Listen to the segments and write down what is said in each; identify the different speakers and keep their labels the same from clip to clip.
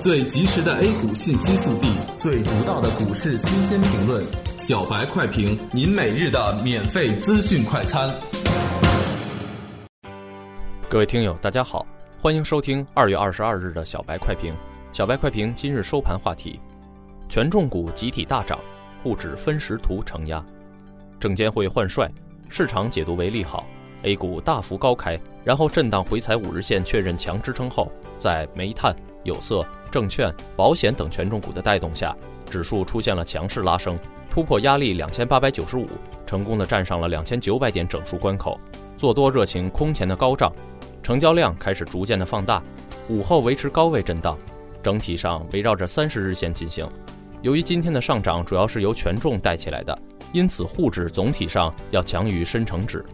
Speaker 1: 最及时的 A 股信息速递，
Speaker 2: 最独到的股市新鲜评论，
Speaker 1: 小白快评，您每日的免费资讯快餐。
Speaker 3: 各位听友，大家好，欢迎收听二月二十二日的小白快评。小白快评今日收盘话题：权重股集体大涨，沪指分时图承压，证监会换帅，市场解读为利好。A 股大幅高开，然后震荡回踩五日线，确认强支撑后，在煤炭、有色、证券、保险等权重股的带动下，指数出现了强势拉升，突破压力两千八百九十五，成功的站上了两千九百点整数关口。做多热情空前的高涨，成交量开始逐渐的放大，午后维持高位震荡，整体上围绕着三十日线进行。由于今天的上涨主要是由权重带起来的，因此沪指总体上要强于深成指。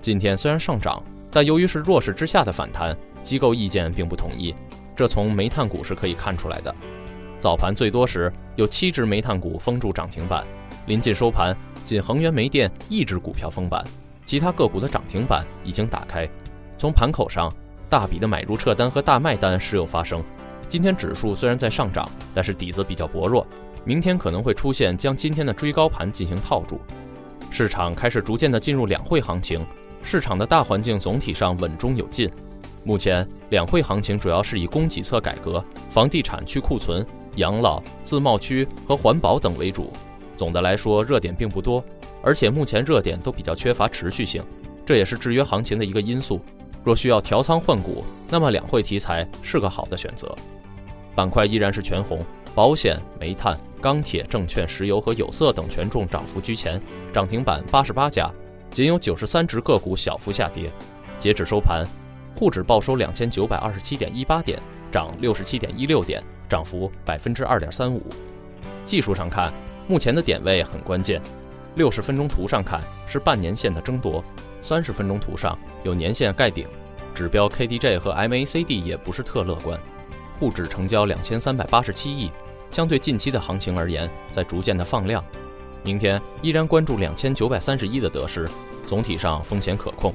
Speaker 3: 今天虽然上涨，但由于是弱势之下的反弹，机构意见并不统一。这从煤炭股是可以看出来的。早盘最多时有七只煤炭股封住涨停板，临近收盘，仅恒源煤电一只股票封板，其他个股的涨停板已经打开。从盘口上，大笔的买入撤单和大卖单时有发生。今天指数虽然在上涨，但是底子比较薄弱，明天可能会出现将今天的追高盘进行套住。市场开始逐渐的进入两会行情。市场的大环境总体上稳中有进，目前两会行情主要是以供给侧改革、房地产去库存、养老、自贸区和环保等为主。总的来说，热点并不多，而且目前热点都比较缺乏持续性，这也是制约行情的一个因素。若需要调仓换股，那么两会题材是个好的选择。板块依然是全红，保险、煤炭、钢铁、证券、石油和有色等权重涨幅居前，涨停板八十八家。仅有九十三只个股小幅下跌，截止收盘，沪指报收两千九百二十七点一八点，涨六十七点一六点，涨幅百分之二点三五。技术上看，目前的点位很关键。六十分钟图上看是半年线的争夺，三十分钟图上有年线盖顶，指标 KDJ 和 MACD 也不是特乐观。沪指成交两千三百八十七亿，相对近期的行情而言，在逐渐的放量。明天依然关注两千九百三十一的得失，总体上风险可控。